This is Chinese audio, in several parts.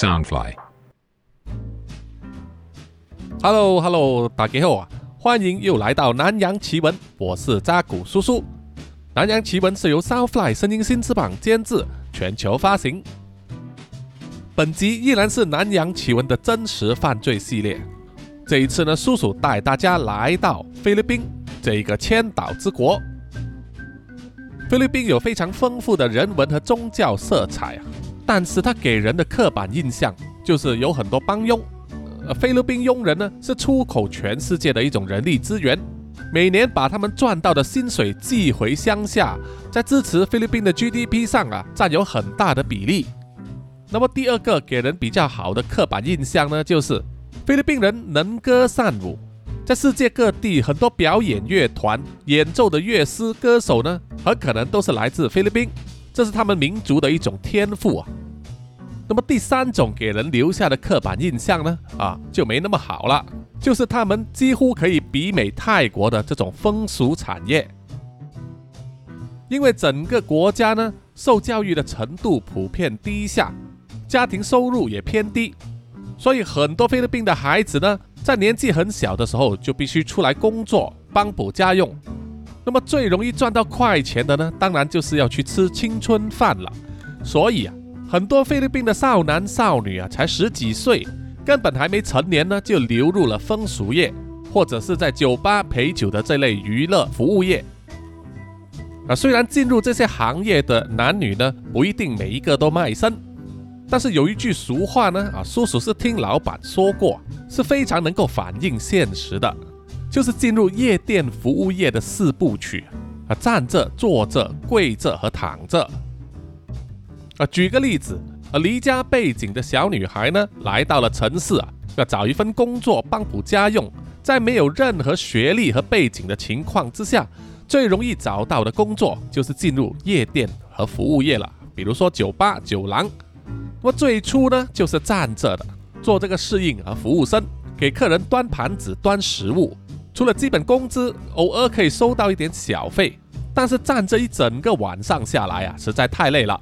Soundfly。Hello Hello，大家好啊！欢迎又来到南洋奇闻，我是扎古叔叔。南洋奇闻是由 Soundfly 声音新翅膀监制，全球发行。本集依然是南洋奇闻的真实犯罪系列。这一次呢，叔叔带大家来到菲律宾这一个千岛之国。菲律宾有非常丰富的人文和宗教色彩啊，但是它给人的刻板印象就是有很多帮佣。呃，菲律宾佣人呢是出口全世界的一种人力资源，每年把他们赚到的薪水寄回乡下，在支持菲律宾的 GDP 上啊占有很大的比例。那么第二个给人比较好的刻板印象呢，就是菲律宾人能歌善舞，在世界各地很多表演乐团演奏的乐师歌手呢，很可能都是来自菲律宾，这是他们民族的一种天赋啊。那么第三种给人留下的刻板印象呢，啊就没那么好了，就是他们几乎可以媲美泰国的这种风俗产业，因为整个国家呢受教育的程度普遍低下，家庭收入也偏低，所以很多菲律宾的孩子呢，在年纪很小的时候就必须出来工作帮补家用。那么最容易赚到快钱的呢，当然就是要去吃青春饭了。所以啊。很多菲律宾的少男少女啊，才十几岁，根本还没成年呢，就流入了风俗业，或者是在酒吧陪酒的这类娱乐服务业。啊，虽然进入这些行业的男女呢，不一定每一个都卖身，但是有一句俗话呢，啊，叔叔是听老板说过，是非常能够反映现实的，就是进入夜店服务业的四部曲啊，站着、坐着、跪着和躺着。啊，举个例子，啊，离家背景的小女孩呢，来到了城市啊，要找一份工作帮补家用，在没有任何学历和背景的情况之下，最容易找到的工作就是进入夜店和服务业了，比如说酒吧、酒廊。那么最初呢，就是站着的，做这个侍应和服务生，给客人端盘子、端食物，除了基本工资，偶尔可以收到一点小费，但是站着一整个晚上下来啊，实在太累了。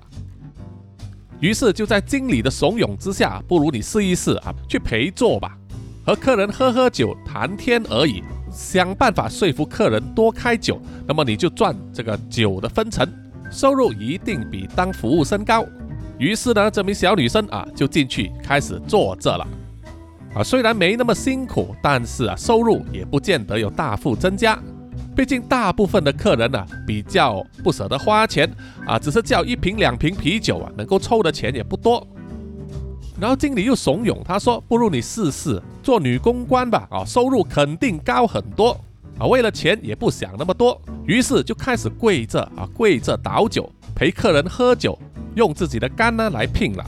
于是就在经理的怂恿之下，不如你试一试啊，去陪坐吧，和客人喝喝酒、谈天而已，想办法说服客人多开酒，那么你就赚这个酒的分成，收入一定比当服务生高。于是呢，这名小女生啊就进去开始做这了，啊，虽然没那么辛苦，但是啊收入也不见得有大幅增加。毕竟大部分的客人呢、比较不舍得花钱啊，只是叫一瓶两瓶啤酒啊，能够抽的钱也不多。然后经理又怂恿他说：“不如你试试做女公关吧，啊，收入肯定高很多啊。”为了钱也不想那么多，于是就开始跪着啊，跪着倒酒陪客人喝酒，用自己的肝呢来拼了。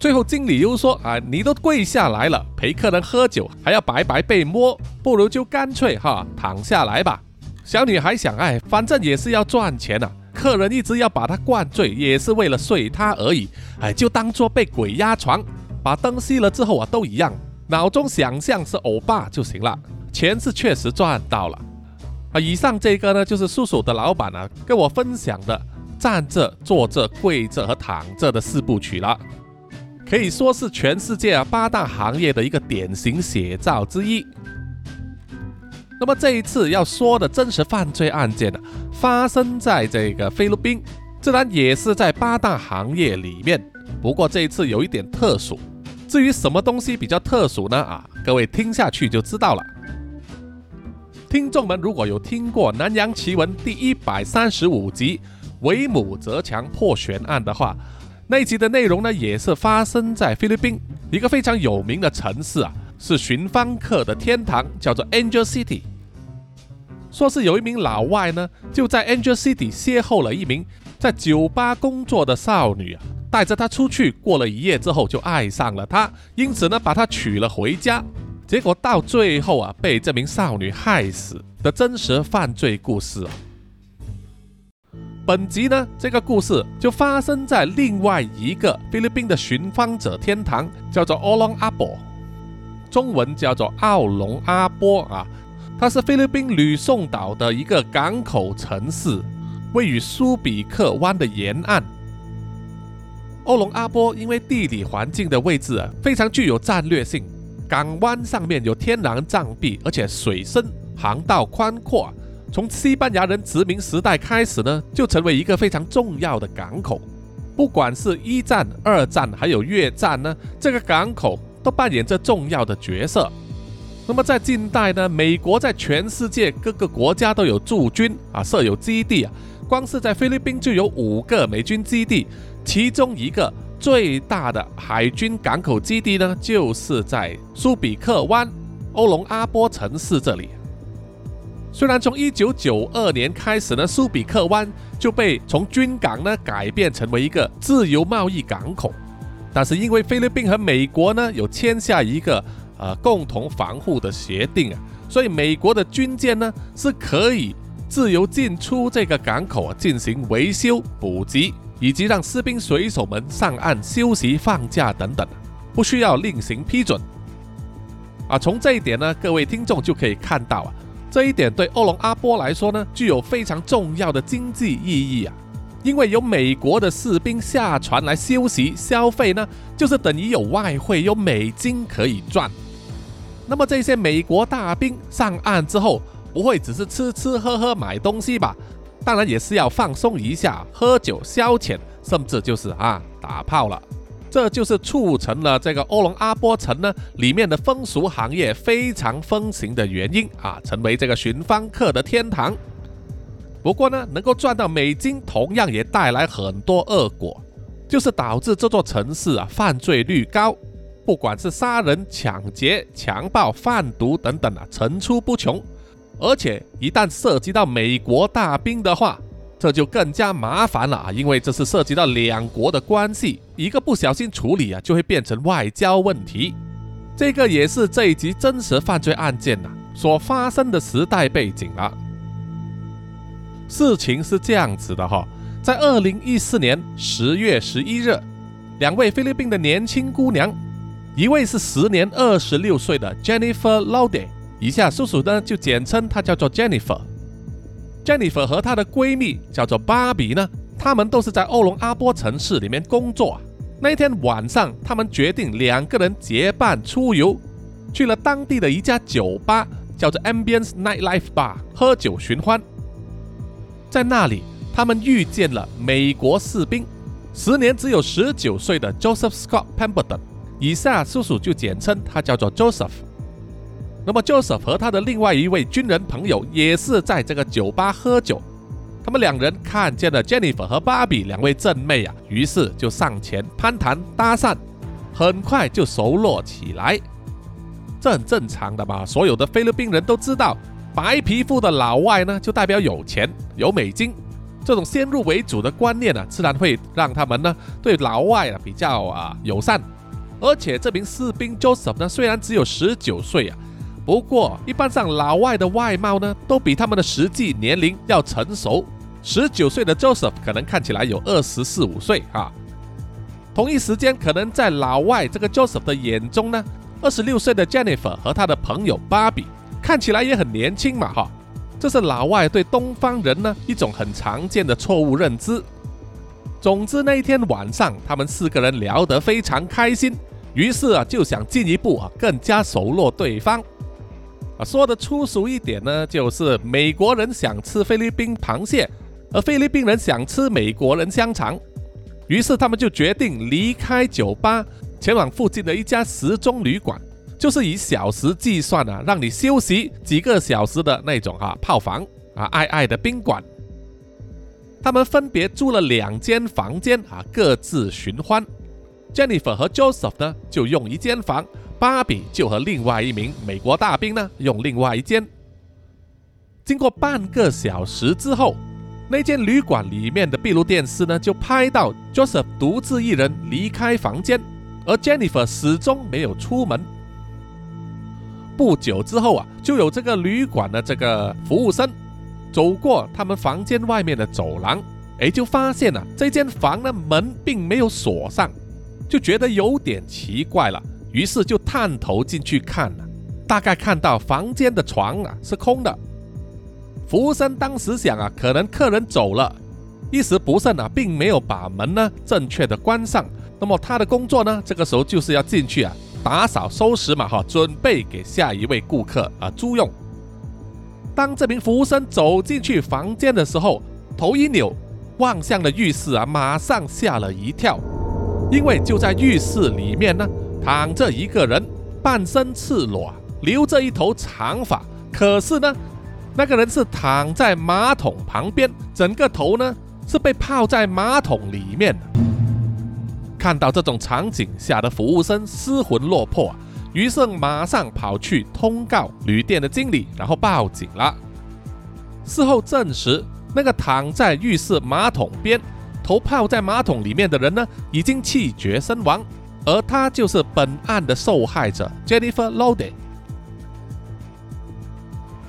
最后经理又说：“啊，你都跪下来了，陪客人喝酒还要白白被摸，不如就干脆哈躺下来吧。”小女孩想，哎，反正也是要赚钱呐、啊，客人一直要把她灌醉，也是为了睡她而已，哎，就当做被鬼压床，把灯熄了之后啊，都一样，脑中想象是欧巴就行了，钱是确实赚到了。啊，以上这个呢，就是叔叔的老板啊跟我分享的站着、坐着、跪着和躺着的四部曲了，可以说是全世界啊八大行业的一个典型写照之一。那么这一次要说的真实犯罪案件呢、发生在这个菲律宾，自然也是在八大行业里面。不过这一次有一点特殊，至于什么东西比较特殊呢？啊，各位听下去就知道了。听众们如果有听过《南洋奇闻》第一百三十五集“维姆泽强破悬案”的话，那集的内容呢，也是发生在菲律宾一个非常有名的城市啊，是寻芳客的天堂，叫做 Angel City。说是有一名老外呢，就在 Angel City 邂逅了一名在酒吧工作的少女啊，带着她出去过了一夜之后就爱上了她，因此呢把她娶了回家。结果到最后啊，被这名少女害死的真实犯罪故事。本集呢，这个故事就发生在另外一个菲律宾的寻芳者天堂，叫做 Olong Abo，中文叫做奥隆阿波啊。它是菲律宾吕宋岛的一个港口城市，位于苏比克湾的沿岸。欧龙阿波因为地理环境的位置啊，非常具有战略性。港湾上面有天然障壁，而且水深，航道宽阔。从西班牙人殖民时代开始呢，就成为一个非常重要的港口。不管是一战、二战，还有越战呢，这个港口都扮演着重要的角色。那么在近代呢，美国在全世界各个国家都有驻军啊，设有基地啊。光是在菲律宾就有五个美军基地，其中一个最大的海军港口基地呢，就是在苏比克湾欧龙阿波城市这里。虽然从一九九二年开始呢，苏比克湾就被从军港呢改变成为一个自由贸易港口，但是因为菲律宾和美国呢有签下一个呃共同防护的协定啊，所以美国的军舰呢是可以自由进出这个港口啊，进行维修、补给，以及让士兵、水手们上岸休息、放假等等，不需要另行批准。啊，从这一点呢，各位听众就可以看到啊。这一点对欧龙阿波来说呢，具有非常重要的经济意义啊，因为有美国的士兵下船来休息消费呢，就是等于有外汇、有美金可以赚。那么这些美国大兵上岸之后，不会只是吃吃喝喝买东西吧？当然也是要放松一下，喝酒消遣，甚至就是啊打炮了。这就是促成了这个欧龙阿波城呢里面的风俗行业非常风行的原因啊，成为这个寻芳客的天堂。不过呢，能够赚到美金，同样也带来很多恶果，就是导致这座城市啊犯罪率高，不管是杀人、抢劫、强暴、贩毒等等啊层出不穷，而且一旦涉及到美国大兵的话。这就更加麻烦了啊，因为这是涉及到两国的关系，一个不小心处理啊，就会变成外交问题。这个也是这一集真实犯罪案件呐所发生的时代背景了。事情是这样子的哈，在二零一四年十月十一日，两位菲律宾的年轻姑娘，一位是时年二十六岁的 Jennifer Laude，以下叔叔呢就简称她叫做 Jennifer。Jennifer 和她的闺蜜叫做芭比呢，她们都是在欧龙阿波城市里面工作。那一天晚上，他们决定两个人结伴出游，去了当地的一家酒吧，叫做 Ambience Nightlife Bar，喝酒寻欢。在那里，他们遇见了美国士兵，时年只有十九岁的 Joseph Scott Pemberton，以下叔叔就简称他叫做 Joseph。那么，Joseph 和他的另外一位军人朋友也是在这个酒吧喝酒。他们两人看见了 Jennifer 和芭比两位正妹啊，于是就上前攀谈搭讪，很快就熟络起来。这很正常的嘛，所有的菲律宾人都知道，白皮肤的老外呢就代表有钱有美金，这种先入为主的观念呢，自然会让他们呢对老外啊比较啊友善。而且这名士兵 Joseph 呢，虽然只有十九岁啊。不过，一般上老外的外貌呢，都比他们的实际年龄要成熟。十九岁的 Joseph 可能看起来有二十四五岁啊。同一时间，可能在老外这个 Joseph 的眼中呢，二十六岁的 Jennifer 和他的朋友 Barbie 看起来也很年轻嘛哈。这是老外对东方人呢一种很常见的错误认知。总之，那一天晚上，他们四个人聊得非常开心，于是啊就想进一步啊更加熟络对方。啊说的粗俗一点呢，就是美国人想吃菲律宾螃蟹，而菲律宾人想吃美国人香肠。于是他们就决定离开酒吧，前往附近的一家时钟旅馆，就是以小时计算啊，让你休息几个小时的那种啊泡房啊，爱爱的宾馆。他们分别租了两间房间啊，各自寻欢。Jennifer 和 Joseph 呢，就用一间房。芭比就和另外一名美国大兵呢，用另外一间。经过半个小时之后，那间旅馆里面的闭路电视呢，就拍到 Joseph 独自一人离开房间，而 Jennifer 始终没有出门。不久之后啊，就有这个旅馆的这个服务生走过他们房间外面的走廊，哎，就发现了这间房的门并没有锁上，就觉得有点奇怪了。于是就探头进去看了，大概看到房间的床啊是空的。服务生当时想啊，可能客人走了，一时不慎啊，并没有把门呢正确的关上。那么他的工作呢，这个时候就是要进去啊，打扫收拾嘛哈，准备给下一位顾客啊租用。当这名服务生走进去房间的时候，头一扭，望向了浴室啊，马上吓了一跳，因为就在浴室里面呢，躺着一个人，半身赤裸，留着一头长发，可是呢，那个人是躺在马桶旁边，整个头呢是被泡在马桶里面。看到这种场景，吓得服务生失魂落魄，于是马上跑去通告旅店的经理，然后报警了。事后证实，那个躺在浴室马桶边、头泡在马桶里面的人呢，已经气绝身亡，而他就是本案的受害者 Jennifer Lode。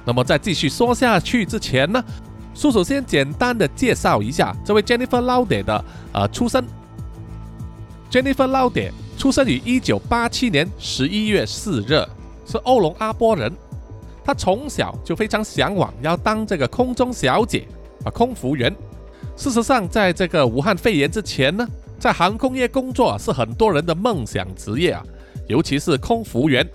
那么在继续说下去之前呢，叔叔先简单的介绍一下这位 Jennifer Lode 的呃出身。Jennifer Laude 出生于一九八七年十一月四日，是欧龙阿波人。她从小就非常向往要当这个空中小姐啊，空服员。事实上，在这个武汉肺炎之前呢，在航空业工作是很多人的梦想职业啊，尤其是空服员，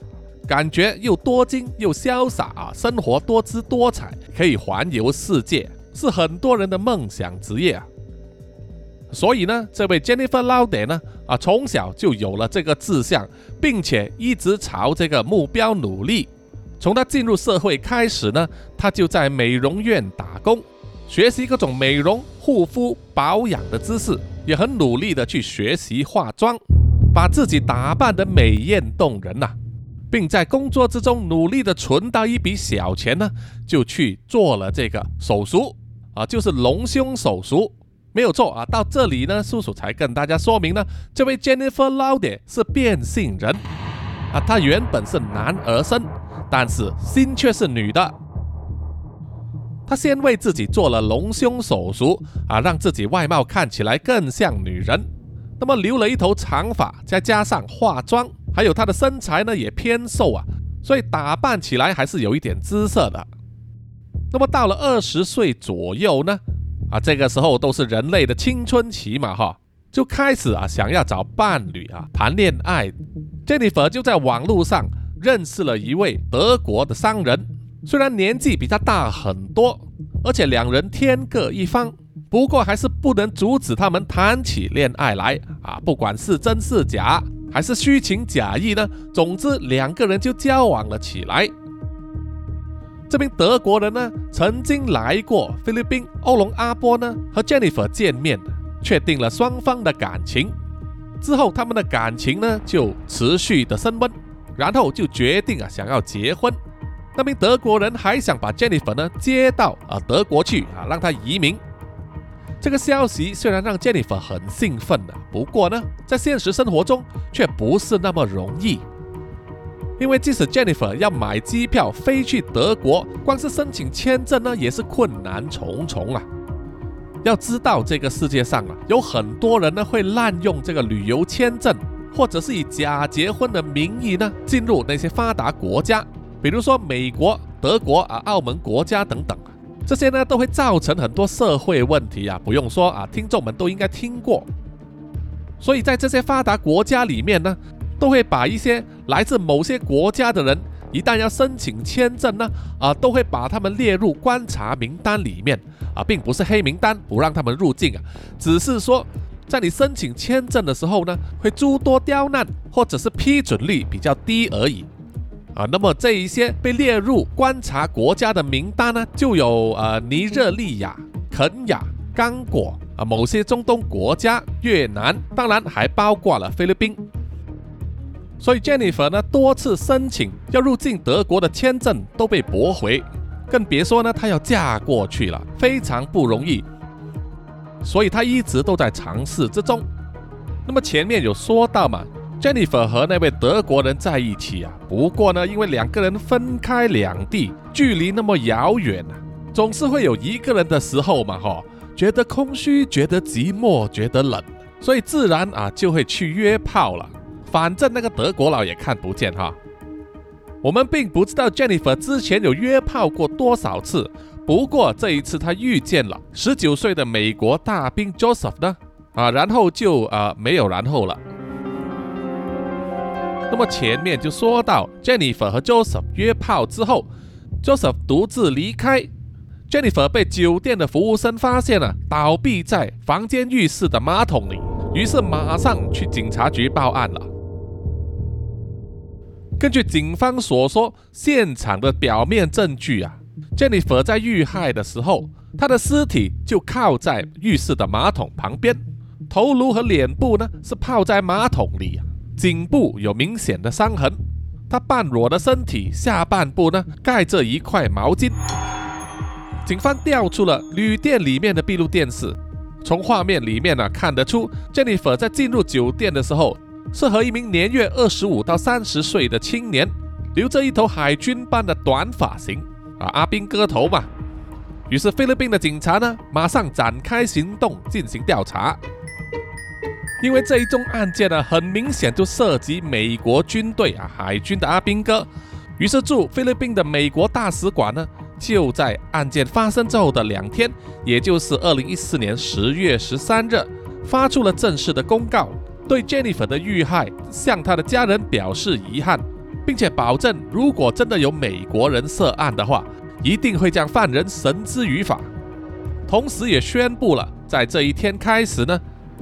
感觉又多金又潇洒啊，生活多姿多彩，可以环游世界，是很多人的梦想职业啊。所以呢，这位 Jennifer Laude 呢，啊，从小就有了这个志向，并且一直朝这个目标努力。从他进入社会开始呢，他就在美容院打工，学习各种美容、护肤、保养的知识，也很努力的去学习化妆，把自己打扮的美艳动人呐，并在工作之中努力的存到一笔小钱呢，就去做了这个手术，啊，就是隆胸手术。没有错啊，到这里呢，叔叔才跟大家说明呢，这位 Jennifer Laude 是变性人啊，她原本是男儿身，但是心却是女的。他先为自己做了隆胸手术啊，让自己外貌看起来更像女人。那么留了一头长发，再加上化妆，还有她的身材呢也偏瘦啊，所以打扮起来还是有一点姿色的。那么到了二十岁左右呢？啊，这个时候都是人类的青春期嘛，哈，就开始啊想要找伴侣啊谈恋爱。Jennifer 就在网络上认识了一位德国的商人，虽然年纪比他大很多，而且两人天各一方，不过还是不能阻止他们谈起恋爱来啊，不管是真是假，还是虚情假意呢，总之两个人就交往了起来。这名德国人呢，曾经来过菲律宾欧龙阿波呢，和 Jennifer 见面，确定了双方的感情。之后，他们的感情呢就持续的升温，然后就决定啊想要结婚。那名德国人还想把 Jennifer 呢接到啊德国去啊，让她移民。这个消息虽然让 Jennifer 很兴奋的，不过呢，在现实生活中却不是那么容易。因为即使 Jennifer 要买机票飞去德国，光是申请签证呢，也是困难重重啊。要知道，这个世界上啊，有很多人呢会滥用这个旅游签证，或者是以假结婚的名义呢进入那些发达国家，比如说美国、德国啊、澳门国家等等，这些呢都会造成很多社会问题啊。不用说啊，听众们都应该听过。所以在这些发达国家里面呢。都会把一些来自某些国家的人，一旦要申请签证呢，啊，都会把他们列入观察名单里面，啊，并不是黑名单，不让他们入境啊，只是说在你申请签证的时候呢，会诸多刁难，或者是批准率比较低而已，啊，那么这一些被列入观察国家的名单呢，就有呃尼日利亚、肯亚、刚果啊，某些中东国家、越南，当然还包括了菲律宾。所以 Jennifer 呢多次申请要入境德国的签证都被驳回，更别说呢她要嫁过去了，非常不容易。所以她一直都在尝试之中。那么前面有说到嘛，Jennifer 和那位德国人在一起啊，不过呢因为两个人分开两地，距离那么遥远啊，总是会有一个人的时候嘛，哈，觉得空虚，觉得寂寞，觉得冷，所以自然啊就会去约炮了。反正那个德国佬也看不见哈，我们并不知道 Jennifer 之前有约炮过多少次，不过这一次她遇见了十九岁的美国大兵 Joseph 呢，啊，然后就啊没有然后了。那么前面就说到 Jennifer 和 Joseph 约炮之后，Joseph 独自离开，Jennifer 被酒店的服务生发现了，倒闭在房间浴室的马桶里，于是马上去警察局报案了。根据警方所说，现场的表面证据啊，Jennifer 在遇害的时候，她的尸体就靠在浴室的马桶旁边，头颅和脸部呢是泡在马桶里啊，颈部有明显的伤痕，他半裸的身体下半部呢盖着一块毛巾。警方调出了旅店里面的闭路电视，从画面里面呢看得出，Jennifer 在进入酒店的时候。是和一名年约二十五到三十岁的青年，留着一头海军般的短发型啊，阿兵哥头嘛。于是菲律宾的警察呢，马上展开行动进行调查。因为这一宗案件呢，很明显就涉及美国军队啊，海军的阿兵哥。于是驻菲律宾的美国大使馆呢，就在案件发生之后的两天，也就是二零一四年十月十三日，发出了正式的公告。对 Jennifer 的遇害，向他的家人表示遗憾，并且保证，如果真的有美国人涉案的话，一定会将犯人绳之于法。同时，也宣布了，在这一天开始呢，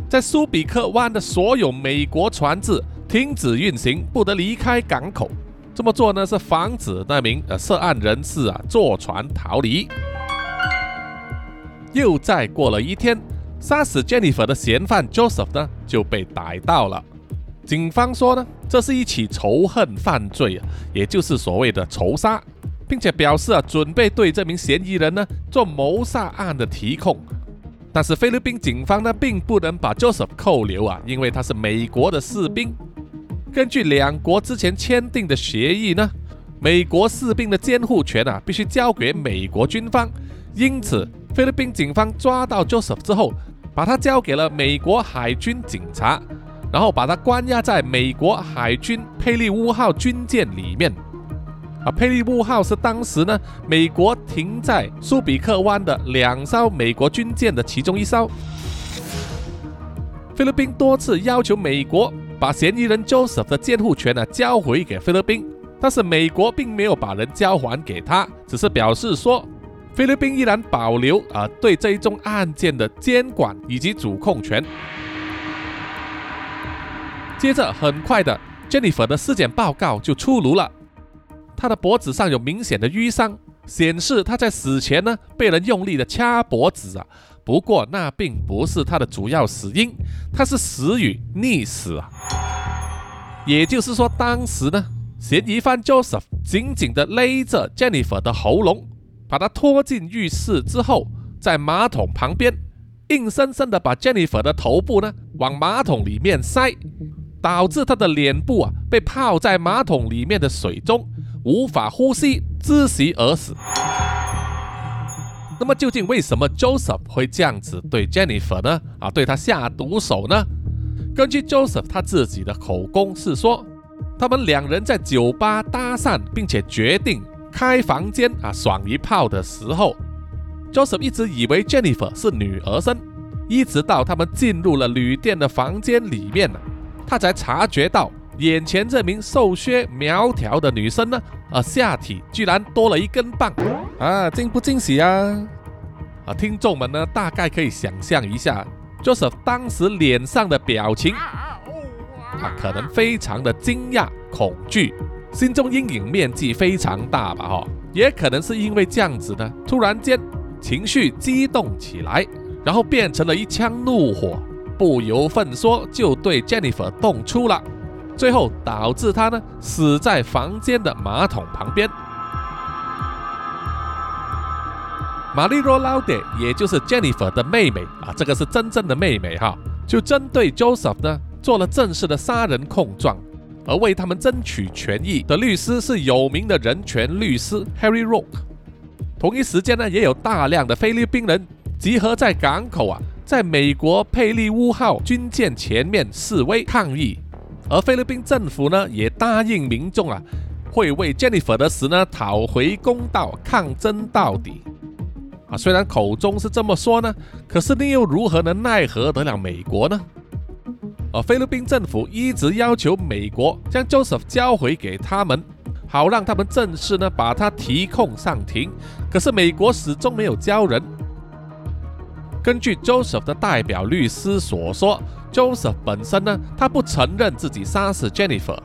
在苏比克湾的所有美国船只停止运行，不得离开港口。这么做呢，是防止那名呃涉案人士啊坐船逃离。又再过了一天。杀死 Jennifer 的嫌犯 Joseph 呢就被逮到了。警方说呢，这是一起仇恨犯罪啊，也就是所谓的仇杀，并且表示啊，准备对这名嫌疑人呢做谋杀案的提控。但是菲律宾警方呢并不能把 Joseph 扣留啊，因为他是美国的士兵。根据两国之前签订的协议呢，美国士兵的监护权啊必须交给美国军方。因此，菲律宾警方抓到 Joseph 之后。把他交给了美国海军警察，然后把他关押在美国海军佩利乌号军舰里面。啊，佩利布号是当时呢美国停在苏比克湾的两艘美国军舰的其中一艘。菲律宾多次要求美国把嫌疑人 Joseph 的监护权呢交回给菲律宾，但是美国并没有把人交还给他，只是表示说。菲律宾依然保留啊对这一宗案件的监管以及主控权。接着，很快的，Jennifer 的尸检报告就出炉了。他的脖子上有明显的淤伤，显示他在死前呢被人用力的掐脖子啊。不过，那并不是他的主要死因，他是死于溺死啊。也就是说，当时呢，嫌疑犯 Joseph 紧紧的勒着 Jennifer 的喉咙。把他拖进浴室之后，在马桶旁边硬生生的把 Jennifer 的头部呢往马桶里面塞，导致他的脸部啊被泡在马桶里面的水中，无法呼吸，窒息而死。那么究竟为什么 Joseph 会这样子对 Jennifer 呢？啊，对他下毒手呢？根据 Joseph 他自己的口供是说，他们两人在酒吧搭讪，并且决定。开房间啊，爽一炮的时候，Joseph 一直以为 Jennifer 是女儿身，一直到他们进入了旅店的房间里面呢，他才察觉到眼前这名瘦削苗条的女生呢，啊，下体居然多了一根棒啊，惊不惊喜啊？啊，听众们呢，大概可以想象一下，Joseph 当时脸上的表情，啊，可能非常的惊讶、恐惧。心中阴影面积非常大吧？哈，也可能是因为这样子呢，突然间情绪激动起来，然后变成了一腔怒火，不由分说就对 Jennifer 动粗了，最后导致他呢死在房间的马桶旁边。玛丽罗劳德，也就是 Jennifer 的妹妹啊，这个是真正的妹妹哈，就针对 Joseph 呢做了正式的杀人控状。而为他们争取权益的律师是有名的人权律师 Harry Rock。同一时间呢，也有大量的菲律宾人集合在港口啊，在美国佩利乌号军舰前面示威抗议。而菲律宾政府呢，也答应民众啊，会为 Jennifer 的死呢讨回公道，抗争到底。啊，虽然口中是这么说呢，可是你又如何能奈何得了美国呢？而菲律宾政府一直要求美国将 Joseph 交回给他们，好让他们正式呢把他提控上庭。可是美国始终没有交人。根据 Joseph 的代表律师所说，Joseph 本身呢，他不承认自己杀死 Jennifer，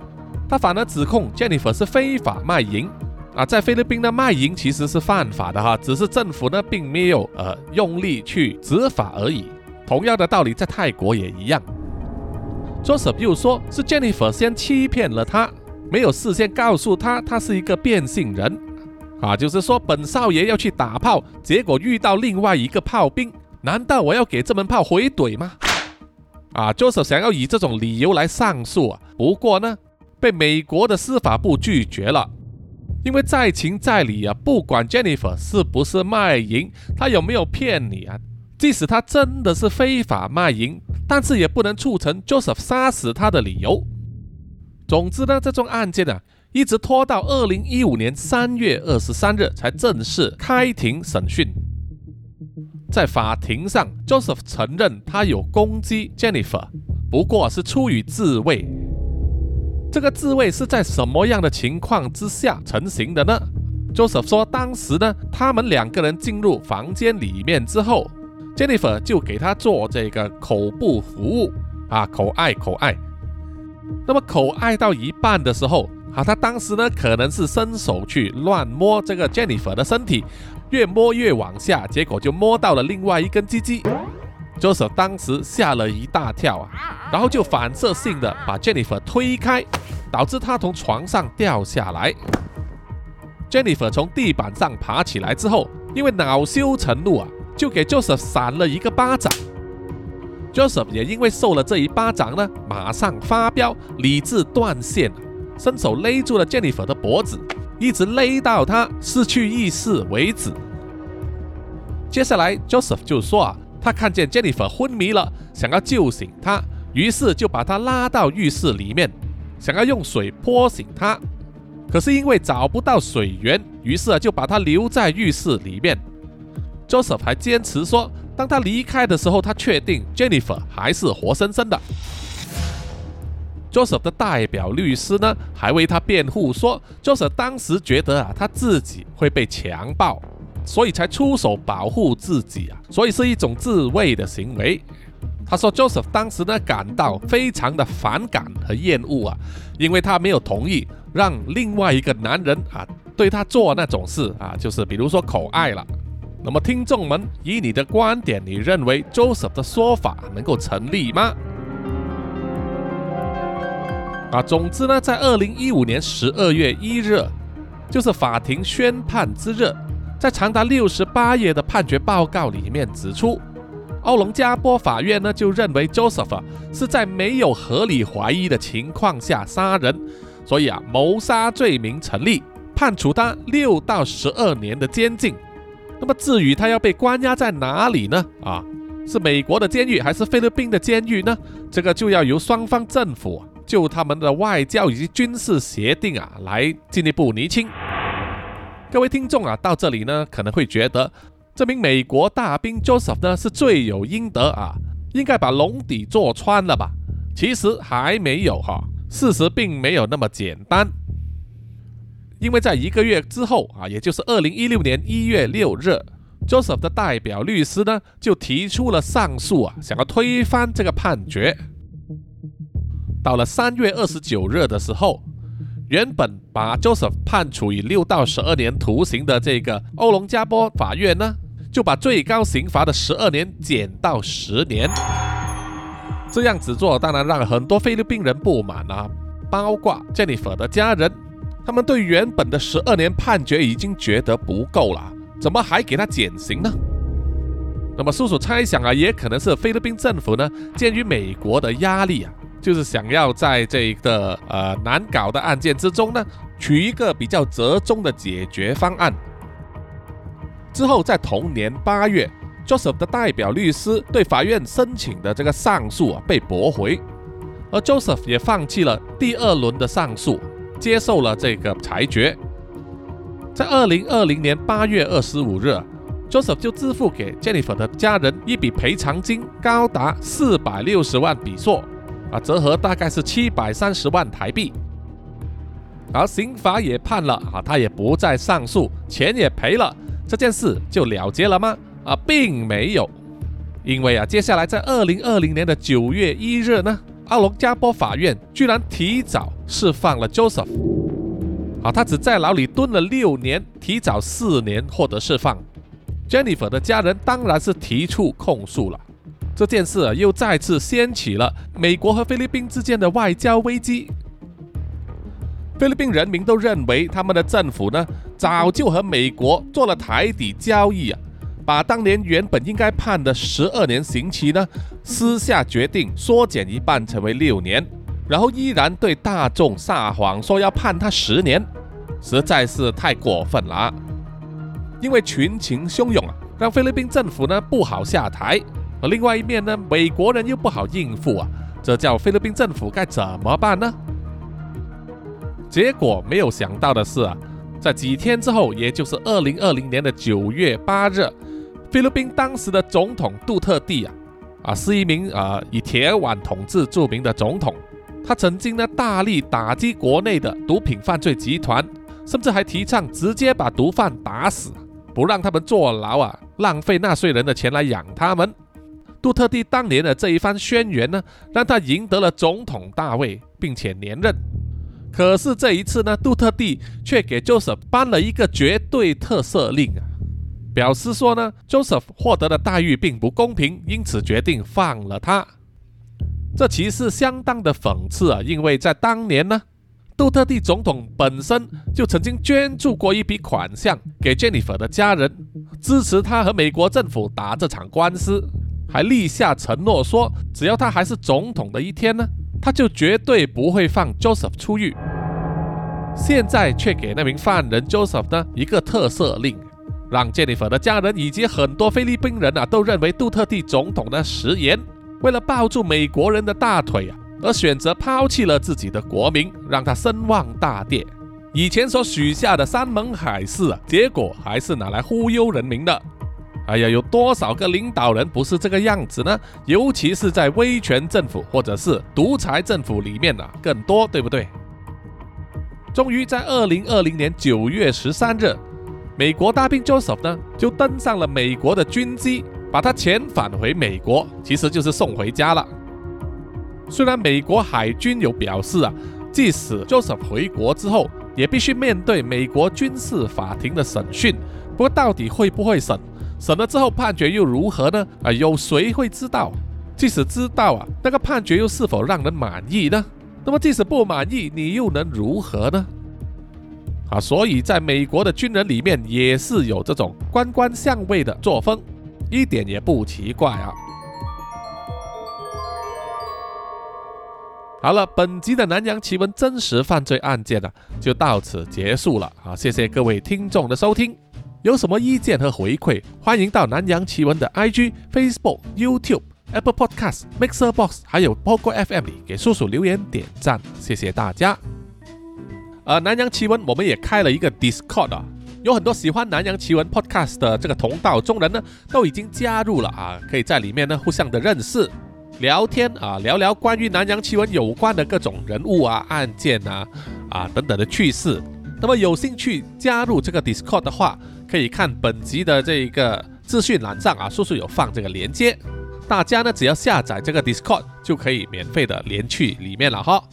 他反而指控 Jennifer 是非法卖淫。啊，在菲律宾呢，卖淫其实是犯法的哈，只是政府呢并没有呃用力去执法而已。同样的道理，在泰国也一样。Joseph 又说是 Jennifer 先欺骗了他，没有事先告诉他他是一个变性人。啊，就是说本少爷要去打炮，结果遇到另外一个炮兵，难道我要给这门炮回怼吗？啊，Joseph 想要以这种理由来上诉啊，不过呢，被美国的司法部拒绝了。因为在情在理啊，不管 Jennifer 是不是卖淫，他有没有骗你啊，即使他真的是非法卖淫，但是也不能促成 Joseph 杀死他的理由。总之呢，这宗案件啊，一直拖到二零一五年三月二十三日才正式开庭审讯。在法庭上，Joseph 承认他有攻击 Jennifer，不过是出于自卫。这个自卫是在什么样的情况之下成型的呢？Joseph 说，当时呢，他们两个人进入房间里面之后，Jennifer 就给他做这个口部服务啊，口爱口爱。那么口爱到一半的时候，啊，他当时呢可能是伸手去乱摸这个 Jennifer 的身体，越摸越往下，结果就摸到了另外一根鸡鸡。Joseph 当时吓了一大跳啊，然后就反射性的把 Jennifer 推开，导致她从床上掉下来。Jennifer 从地板上爬起来之后，因为恼羞成怒啊，就给 Joseph 扇了一个巴掌。Joseph 也因为受了这一巴掌呢，马上发飙，理智断线，伸手勒住了 Jennifer 的脖子，一直勒到他失去意识为止。接下来 Joseph 就说啊。他看见 Jennifer 昏迷了，想要救醒她，于是就把她拉到浴室里面，想要用水泼醒她。可是因为找不到水源，于是啊就把她留在浴室里面。Joseph 还坚持说，当他离开的时候，他确定 Jennifer 还是活生生的。Joseph 的代表律师呢，还为他辩护说，Joseph 当时觉得啊，他自己会被强暴。所以才出手保护自己啊，所以是一种自卫的行为。他说，Joseph 当时呢感到非常的反感和厌恶啊，因为他没有同意让另外一个男人啊对他做那种事啊，就是比如说口爱了。那么听众们，以你的观点，你认为 Joseph 的说法能够成立吗？啊，总之呢，在二零一五年十二月一日，就是法庭宣判之日。在长达六十八页的判决报告里面指出，奥龙加波法院呢就认为 Joseph 是在没有合理怀疑的情况下杀人，所以啊谋杀罪名成立，判处他六到十二年的监禁。那么至于他要被关押在哪里呢？啊，是美国的监狱还是菲律宾的监狱呢？这个就要由双方政府就他们的外交以及军事协定啊来进一步厘清。各位听众啊，到这里呢，可能会觉得这名美国大兵 Joseph 呢是罪有应得啊，应该把笼底坐穿了吧？其实还没有哈，事实并没有那么简单。因为在一个月之后啊，也就是二零一六年一月六日，Joseph 的代表律师呢就提出了上诉啊，想要推翻这个判决。到了三月二十九日的时候。原本把 Joseph 判处以六到十二年徒刑的这个欧龙加波法院呢，就把最高刑罚的十二年减到十年。这样子做当然让很多菲律宾人不满啊，包括 Jennifer 的家人，他们对原本的十二年判决已经觉得不够了，怎么还给他减刑呢？那么叔叔猜想啊，也可能是菲律宾政府呢，鉴于美国的压力啊。就是想要在这一个呃难搞的案件之中呢，取一个比较折中的解决方案。之后在同年八月，Joseph 的代表律师对法院申请的这个上诉啊被驳回，而 Joseph 也放弃了第二轮的上诉，接受了这个裁决。在二零二零年八月二十五日，Joseph 就支付给 Jennifer 的家人一笔赔偿金，高达四百六十万比索，啊，折合大概是七百三十万台币。而刑法也判了，啊，他也不再上诉，钱也赔了，这件事就了结了吗？啊，并没有，因为啊，接下来在二零二零年的九月一日呢，阿龙加波法院居然提早释放了 Joseph。啊，他只在牢里蹲了六年，提早四年获得释放。Jennifer 的家人当然是提出控诉了。这件事，又再次掀起了美国和菲律宾之间的外交危机。菲律宾人民都认为，他们的政府呢，早就和美国做了台底交易啊，把当年原本应该判的十二年刑期呢，私下决定缩减一半，成为六年。然后依然对大众撒谎，说要判他十年，实在是太过分了啊。因为群情汹涌啊，让菲律宾政府呢不好下台，而另外一面呢，美国人又不好应付啊，这叫菲律宾政府该怎么办呢？结果没有想到的是啊，在几天之后，也就是二零二零年的九月八日，菲律宾当时的总统杜特地啊，啊是一名啊以铁腕统治著名的总统。他曾经呢大力打击国内的毒品犯罪集团，甚至还提倡直接把毒贩打死，不让他们坐牢啊，浪费纳税人的钱来养他们。杜特地当年的这一番宣言呢，让他赢得了总统大位，并且连任。可是这一次呢，杜特地却给 Joseph 颁了一个绝对特赦令啊，表示说呢，Joseph 获得的待遇并不公平，因此决定放了他。这其实相当的讽刺啊，因为在当年呢，杜特地总统本身就曾经捐助过一笔款项给 Jennifer 的家人，支持他和美国政府打这场官司，还立下承诺说，只要他还是总统的一天呢，他就绝对不会放 Joseph 出狱。现在却给那名犯人 Joseph 呢一个特赦令，让 Jennifer 的家人以及很多菲律宾人啊都认为杜特地总统的食言。为了抱住美国人的大腿啊，而选择抛弃了自己的国民，让他声望大跌。以前所许下的山盟海誓啊，结果还是拿来忽悠人民的。哎呀，有多少个领导人不是这个样子呢？尤其是在威权政府或者是独裁政府里面呢，更多，对不对？终于在二零二零年九月十三日，美国大兵 Joseph 呢，就登上了美国的军机。把他遣返回美国，其实就是送回家了。虽然美国海军有表示啊，即使 Joseph 回国之后，也必须面对美国军事法庭的审讯。不过到底会不会审？审了之后判决又如何呢？啊，有谁会知道？即使知道啊，那个判决又是否让人满意呢？那么即使不满意，你又能如何呢？啊，所以在美国的军人里面也是有这种官官相卫的作风。一点也不奇怪啊！好了，本集的南洋奇闻真实犯罪案件呢，就到此结束了啊！谢谢各位听众的收听，有什么意见和回馈，欢迎到南洋奇闻的 IG、Facebook、YouTube、Apple Podcast、Mixer Box 还有 Pogo FM 里给叔叔留言点赞，谢谢大家。呃，南洋奇闻我们也开了一个 Discord 啊。有很多喜欢南洋奇闻 Podcast 的这个同道中人呢，都已经加入了啊，可以在里面呢互相的认识、聊天啊，聊聊关于南洋奇闻有关的各种人物啊、案件啊、啊等等的趣事。那么有兴趣加入这个 Discord 的话，可以看本集的这一个资讯栏上啊，叔叔有放这个连接，大家呢只要下载这个 Discord 就可以免费的连去里面了哈。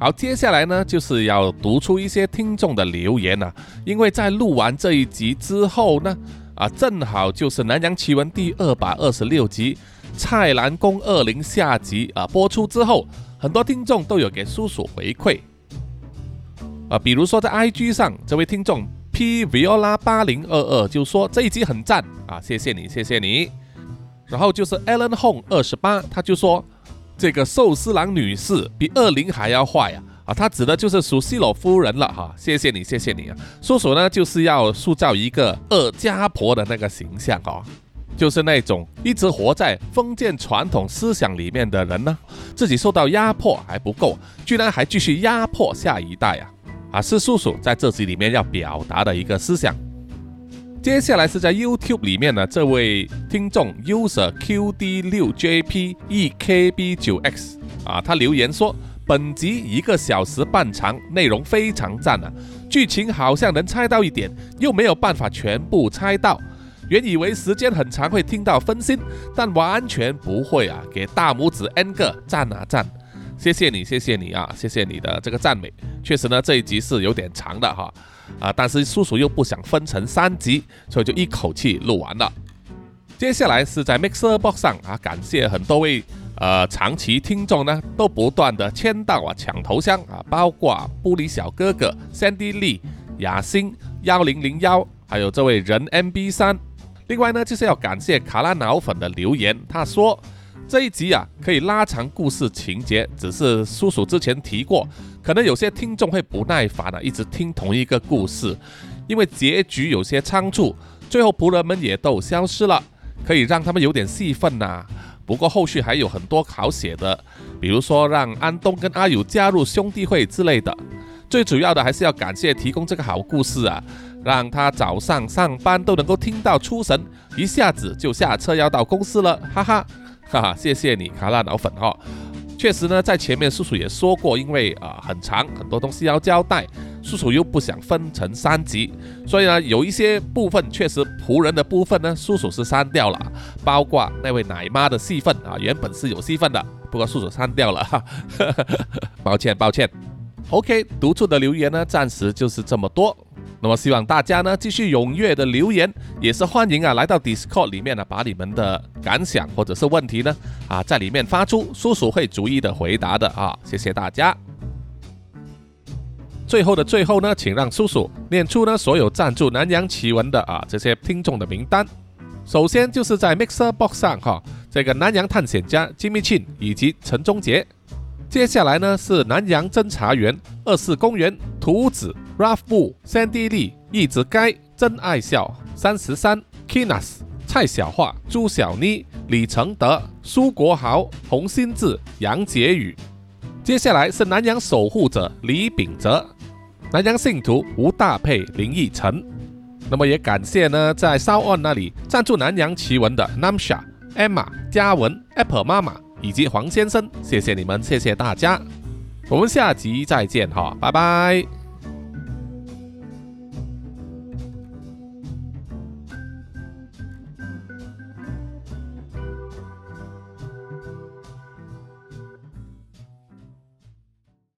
好，接下来呢，就是要读出一些听众的留言了。因为在录完这一集之后呢，啊，正好就是《南洋奇闻》第二百二十六集《蔡澜宫二零》下集啊播出之后，很多听众都有给叔叔回馈啊，比如说在 IG 上，这位听众 P Viola 八零二二就说这一集很赞啊，谢谢你，谢谢你。然后就是 Alan Hong 二十八，他就说。这个寿司郎女士比恶灵还要坏啊！啊，他指的就是苏西罗夫人了哈。谢谢你，谢谢你啊！叔叔呢就是要塑造一个恶家婆的那个形象哦，就是那种一直活在封建传统思想里面的人呢，自己受到压迫还不够，居然还继续压迫下一代啊！啊，是叔叔在这集里面要表达的一个思想。接下来是在 YouTube 里面呢，这位听众 User QD 六 JP EKB 九 X 啊，他留言说，本集一个小时半长，内容非常赞啊，剧情好像能猜到一点，又没有办法全部猜到。原以为时间很长会听到分心，但完全不会啊！给大拇指 N 个赞啊赞！谢谢你，谢谢你啊，谢谢你的这个赞美。确实呢，这一集是有点长的哈。啊！但是叔叔又不想分成三集，所以就一口气录完了。接下来是在 Mixer Box 上啊，感谢很多位呃长期听众呢，都不断的签到啊，抢头像啊，包括玻璃小哥哥、Sandy Lee、雅欣幺零零幺，还有这位人 MB 三。另外呢，就是要感谢卡拉脑粉的留言，他说。这一集啊，可以拉长故事情节，只是叔叔之前提过，可能有些听众会不耐烦了，一直听同一个故事，因为结局有些仓促，最后仆人们也都消失了，可以让他们有点戏份呐。不过后续还有很多好写的，比如说让安东跟阿友加入兄弟会之类的。最主要的还是要感谢提供这个好故事啊，让他早上上班都能够听到出神，一下子就下车要到公司了，哈哈。哈哈，谢谢你，卡拉脑粉哈。确实呢，在前面叔叔也说过，因为啊很长，很多东西要交代，叔叔又不想分成三集，所以呢，有一些部分确实仆人的部分呢，叔叔是删掉了，包括那位奶妈的戏份啊，原本是有戏份的，不过叔叔删掉了，哈，抱 歉抱歉。OK，读出的留言呢，暂时就是这么多。那么希望大家呢继续踊跃的留言，也是欢迎啊来到 Discord 里面呢，把你们的感想或者是问题呢啊在里面发出，叔叔会逐一的回答的啊，谢谢大家。最后的最后呢，请让叔叔念出呢所有赞助南洋奇闻的啊这些听众的名单。首先就是在 Mixer Box 上哈，这个南洋探险家 Jimmy Chin 以及陈忠杰。接下来呢是南洋侦查员、二四公园、图子、Ralph 布、Sandy Lee、一直该、真爱笑、三十三、Kinas、蔡小桦、朱小妮、李承德、苏国豪、洪新志、杨杰宇。接下来是南洋守护者李秉哲、南洋信徒吴大佩、林奕晨。那么也感谢呢在烧案那里赞助南洋奇闻的 Namsha、Emma、嘉文、Apple 妈妈。以及黄先生，谢谢你们，谢谢大家，我们下集再见哈，拜拜。